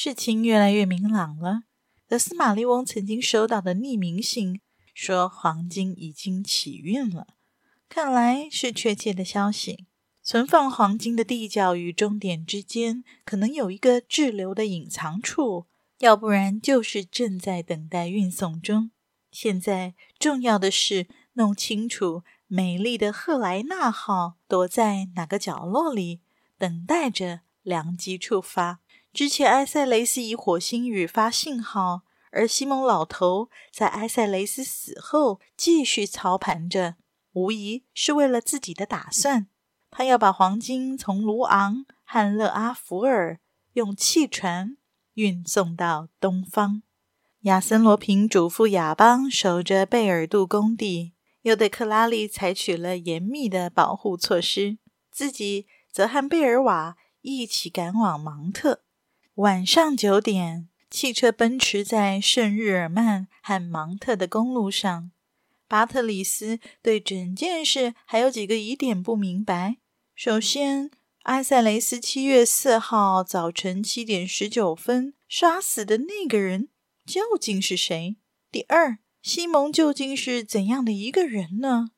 事情越来越明朗了。德斯玛丽翁曾经收到的匿名信说，黄金已经起运了，看来是确切的消息。存放黄金的地窖与终点之间可能有一个滞留的隐藏处，要不然就是正在等待运送中。现在重要的是弄清楚美丽的赫莱纳号躲在哪个角落里，等待着良机触发。之前埃塞雷斯以火星语发信号，而西蒙老头在埃塞雷斯死后继续操盘着，无疑是为了自己的打算。他要把黄金从卢昂和勒阿弗尔用汽船运送到东方。亚森罗平嘱咐亚邦守着贝尔杜工地，又对克拉丽采取了严密的保护措施，自己则和贝尔瓦一起赶往芒特。晚上九点，汽车奔驰在圣日耳曼和芒特的公路上。巴特里斯对整件事还有几个疑点不明白。首先，埃塞雷斯七月四号早晨七点十九分杀死的那个人究竟是谁？第二，西蒙究竟是怎样的一个人呢？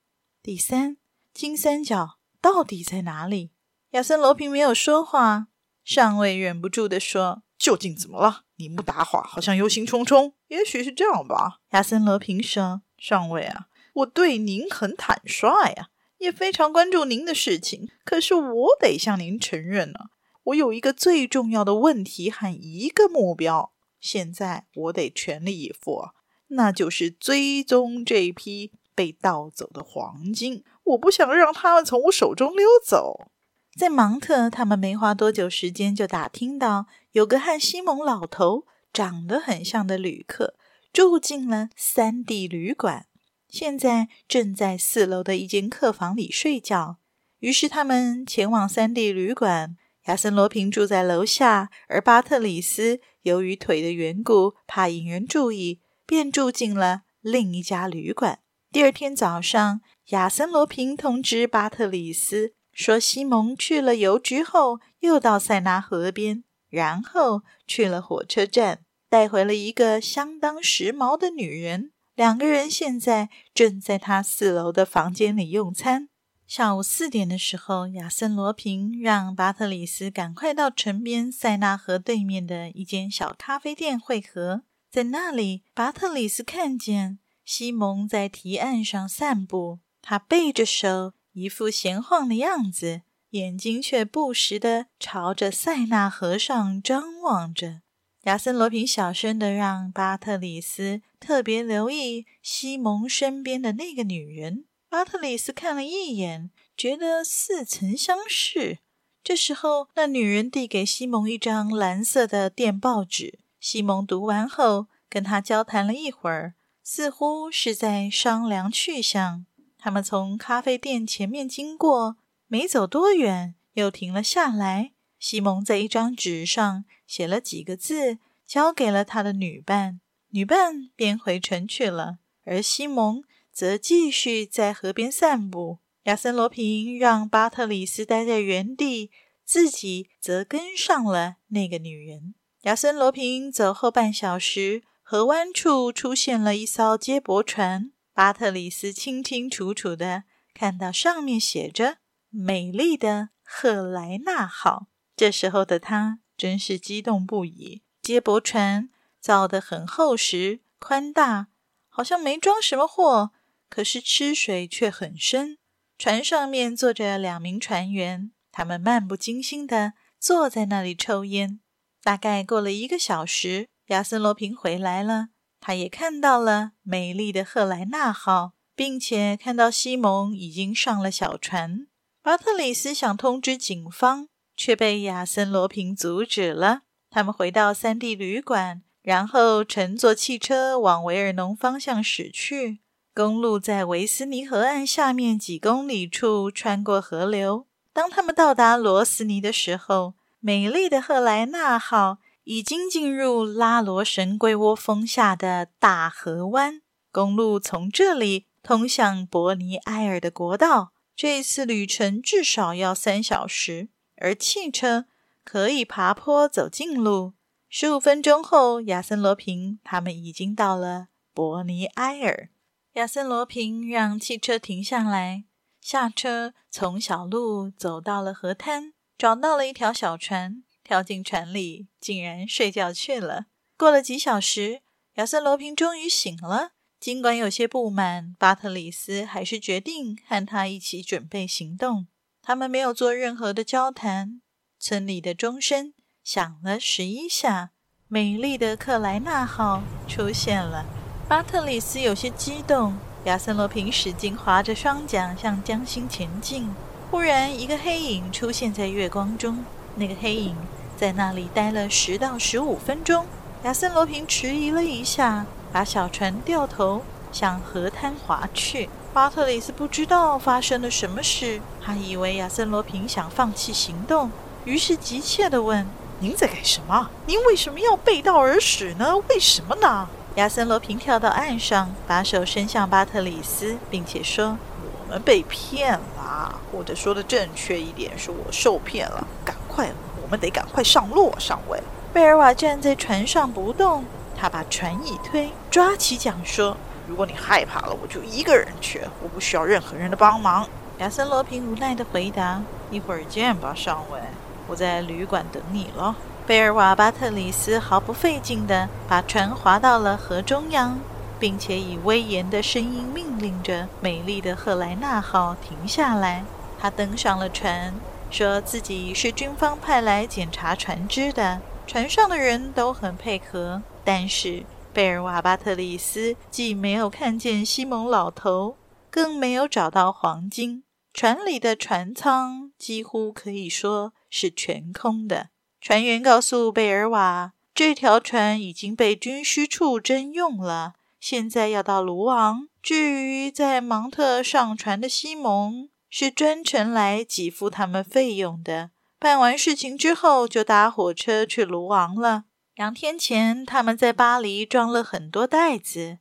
第三，金三角到底在哪里？亚森罗平没有说话。上尉忍不住地说：“究竟怎么了？你不答话，好像忧心忡忡。也许是这样吧。”亚森罗平说：“上尉啊，我对您很坦率呀，也非常关注您的事情。可是我得向您承认呢，我有一个最重要的问题和一个目标，现在我得全力以赴，那就是追踪这批被盗走的黄金。我不想让他们从我手中溜走。”在芒特，他们没花多久时间就打听到有个和西蒙老头长得很像的旅客住进了三 D 旅馆，现在正在四楼的一间客房里睡觉。于是他们前往三 D 旅馆，亚森罗平住在楼下，而巴特里斯由于腿的缘故，怕引人注意，便住进了另一家旅馆。第二天早上，亚森罗平通知巴特里斯。说西蒙去了邮局后，又到塞纳河边，然后去了火车站，带回了一个相当时髦的女人。两个人现在正在他四楼的房间里用餐。下午四点的时候，亚森罗平让巴特里斯赶快到城边塞纳河对面的一间小咖啡店会合。在那里，巴特里斯看见西蒙在堤岸上散步，他背着手。一副闲晃的样子，眼睛却不时地朝着塞纳河上张望着。亚森罗平小声地让巴特里斯特别留意西蒙身边的那个女人。巴特里斯看了一眼，觉得似曾相识。这时候，那女人递给西蒙一张蓝色的电报纸。西蒙读完后，跟他交谈了一会儿，似乎是在商量去向。他们从咖啡店前面经过，没走多远，又停了下来。西蒙在一张纸上写了几个字，交给了他的女伴，女伴便回城去了。而西蒙则继续在河边散步。亚森罗平让巴特里斯待在原地，自己则跟上了那个女人。亚森罗平走后半小时，河湾处出现了一艘接驳船。巴特里斯清清楚楚地看到上面写着“美丽的赫莱纳号”。这时候的他真是激动不已。接驳船造得很厚实、宽大，好像没装什么货，可是吃水却很深。船上面坐着两名船员，他们漫不经心地坐在那里抽烟。大概过了一个小时，亚森罗平回来了。他也看到了美丽的赫莱纳号，并且看到西蒙已经上了小船。巴特里斯想通知警方，却被亚森·罗平阻止了。他们回到三地旅馆，然后乘坐汽车往维尔农方向驶去。公路在维斯尼河岸下面几公里处穿过河流。当他们到达罗斯尼的时候，美丽的赫莱纳号已经进入拉罗神龟窝峰下的大河湾。公路从这里通向伯尼埃尔的国道。这一次旅程至少要三小时，而汽车可以爬坡走近路。十五分钟后，亚森·罗平他们已经到了伯尼埃尔。亚森·罗平让汽车停下来，下车，从小路走到了河滩，找到了一条小船，跳进船里，竟然睡觉去了。过了几小时，亚森·罗平终于醒了。尽管有些不满，巴特里斯还是决定和他一起准备行动。他们没有做任何的交谈。村里的钟声响了十一下，美丽的克莱纳号出现了。巴特里斯有些激动，亚森罗平使劲划着双桨向江心前进。忽然，一个黑影出现在月光中。那个黑影在那里待了十到十五分钟。亚森罗平迟疑了一下。把小船掉头向河滩划去。巴特里斯不知道发生了什么事，他以为亚森罗平想放弃行动，于是急切地问：“您在干什么？您为什么要背道而驶呢？为什么呢？”亚森罗平跳到岸上，把手伸向巴特里斯，并且说：“我们被骗了，或者说的正确一点，是我受骗了。赶快，我们得赶快上路，上尉。”贝尔瓦站在船上不动。他把船一推，抓起桨说：“如果你害怕了，我就一个人去，我不需要任何人的帮忙。”亚森·罗平无奈地回答：“一会儿见吧，上尉，我在旅馆等你了。”贝尔瓦巴特里斯毫不费劲地把船划到了河中央，并且以威严的声音命令着美丽的赫莱纳号停下来。他登上了船，说自己是军方派来检查船只的。船上的人都很配合。但是贝尔瓦巴特里斯既没有看见西蒙老头，更没有找到黄金。船里的船舱几乎可以说是全空的。船员告诉贝尔瓦，这条船已经被军需处征用了，现在要到卢昂。至于在芒特上船的西蒙，是专程来给付他们费用的。办完事情之后，就搭火车去卢昂了。两天前，他们在巴黎装了很多袋子。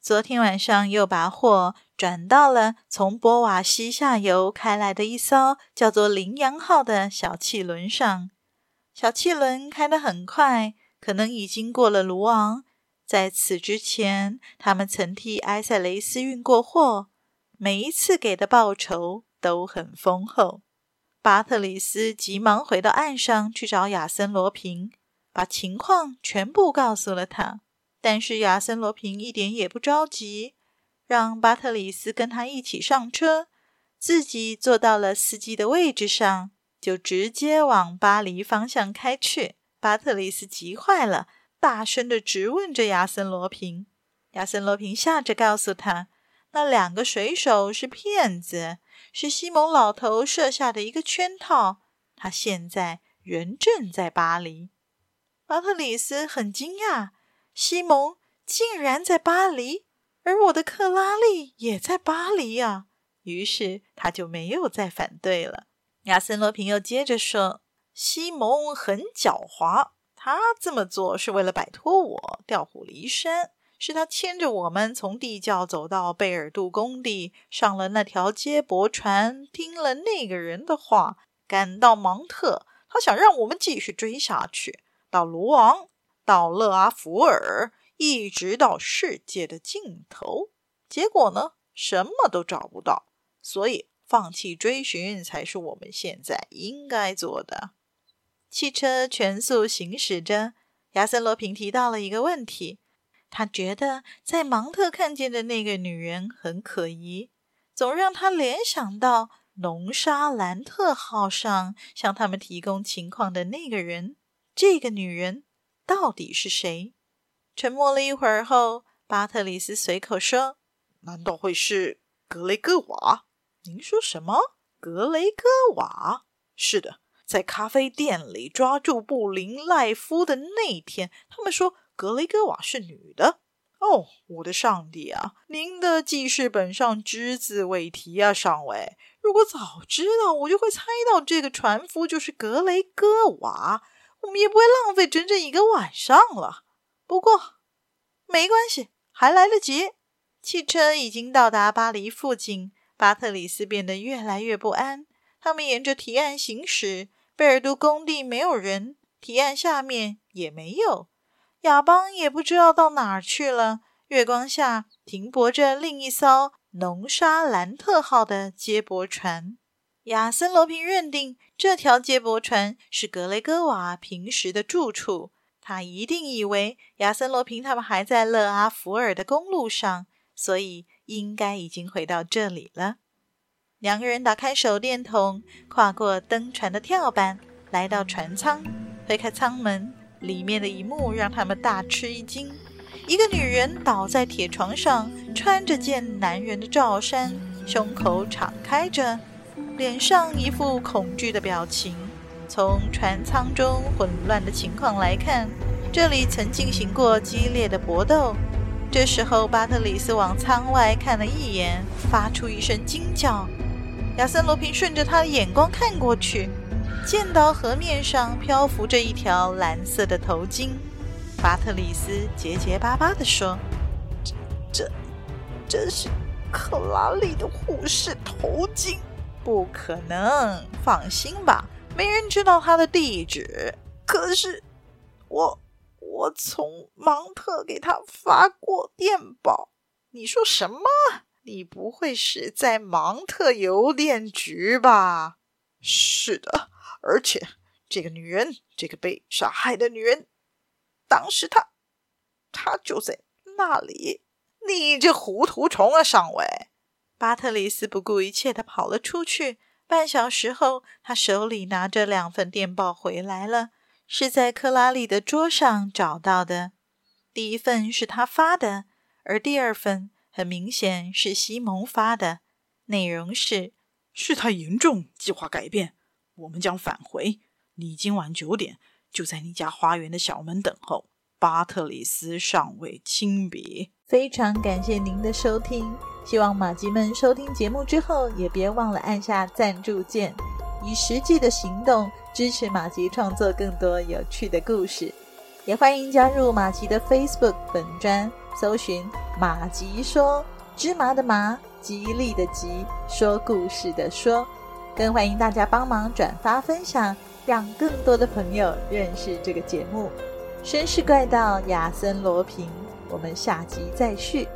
昨天晚上，又把货转到了从波瓦西下游开来的一艘叫做“羚羊号”的小汽轮上。小汽轮开得很快，可能已经过了卢昂。在此之前，他们曾替埃塞雷斯运过货，每一次给的报酬都很丰厚。巴特里斯急忙回到岸上去找亚森·罗平。把情况全部告诉了他，但是亚森·罗平一点也不着急，让巴特里斯跟他一起上车，自己坐到了司机的位置上，就直接往巴黎方向开去。巴特里斯急坏了，大声的质问着亚森·罗平。亚森·罗平笑着告诉他，那两个水手是骗子，是西蒙老头设下的一个圈套。他现在人正在巴黎。巴特里斯很惊讶，西蒙竟然在巴黎，而我的克拉丽也在巴黎呀。于是他就没有再反对了。亚森罗平又接着说：“西蒙很狡猾，他这么做是为了摆脱我，调虎离山。是他牵着我们从地窖走到贝尔杜工地，上了那条接驳船，听了那个人的话，赶到芒特。他想让我们继续追下去。”到卢昂，到勒阿弗尔，一直到世界的尽头。结果呢，什么都找不到。所以，放弃追寻才是我们现在应该做的。汽车全速行驶着，亚森罗平提到了一个问题：他觉得在芒特看见的那个女人很可疑，总让他联想到龙沙兰特号上向他们提供情况的那个人。这个女人到底是谁？沉默了一会儿后，巴特里斯随口说：“难道会是格雷戈瓦？”您说什么？格雷戈瓦？是的，在咖啡店里抓住布林赖夫的那天，他们说格雷戈瓦是女的。哦，我的上帝啊！您的记事本上只字未提啊，上尉。如果早知道，我就会猜到这个船夫就是格雷戈瓦，我们也不会浪费整整一个晚上了。不过，没关系，还来得及。汽车已经到达巴黎附近，巴特里斯变得越来越不安。他们沿着堤岸行驶，贝尔都工地没有人，堤岸下面也没有。亚邦也不知道到哪儿去了。月光下停泊着另一艘农沙兰特号的接驳船。亚森罗平认定这条接驳船是格雷戈瓦平时的住处。他一定以为亚森罗平他们还在勒阿弗尔的公路上，所以应该已经回到这里了。两个人打开手电筒，跨过登船的跳板，来到船舱，推开舱门，里面的一幕让他们大吃一惊：一个女人倒在铁床上，穿着件男人的罩衫，胸口敞开着，脸上一副恐惧的表情。从船舱中混乱的情况来看，这里曾进行过激烈的搏斗。这时候，巴特里斯往舱外看了一眼，发出一声惊叫。亚森·罗平顺着他的眼光看过去，见到河面上漂浮着一条蓝色的头巾。巴特里斯结结巴巴地说：“这、这、这是克拉丽的护士头巾，不可能！放心吧，没人知道他的地址。可是我，我从芒特给他发过电报。你说什么？”你不会是在芒特邮电局吧？是的，而且这个女人，这个被杀害的女人，当时她，她就在那里。你这糊涂虫啊，上尉！巴特里斯不顾一切地跑了出去。半小时后，他手里拿着两份电报回来了，是在克拉丽的桌上找到的。第一份是他发的，而第二份。很明显是西蒙发的，内容是：事态严重，计划改变，我们将返回。你今晚九点就在你家花园的小门等候。巴特里斯上尉亲笔。非常感谢您的收听，希望马吉们收听节目之后也别忘了按下赞助键，以实际的行动支持马吉创作更多有趣的故事。也欢迎加入马吉的 Facebook 本专。搜寻马吉说，芝麻的麻，吉利的吉，说故事的说，更欢迎大家帮忙转发分享，让更多的朋友认识这个节目。绅士怪盗亚森罗平，我们下集再续。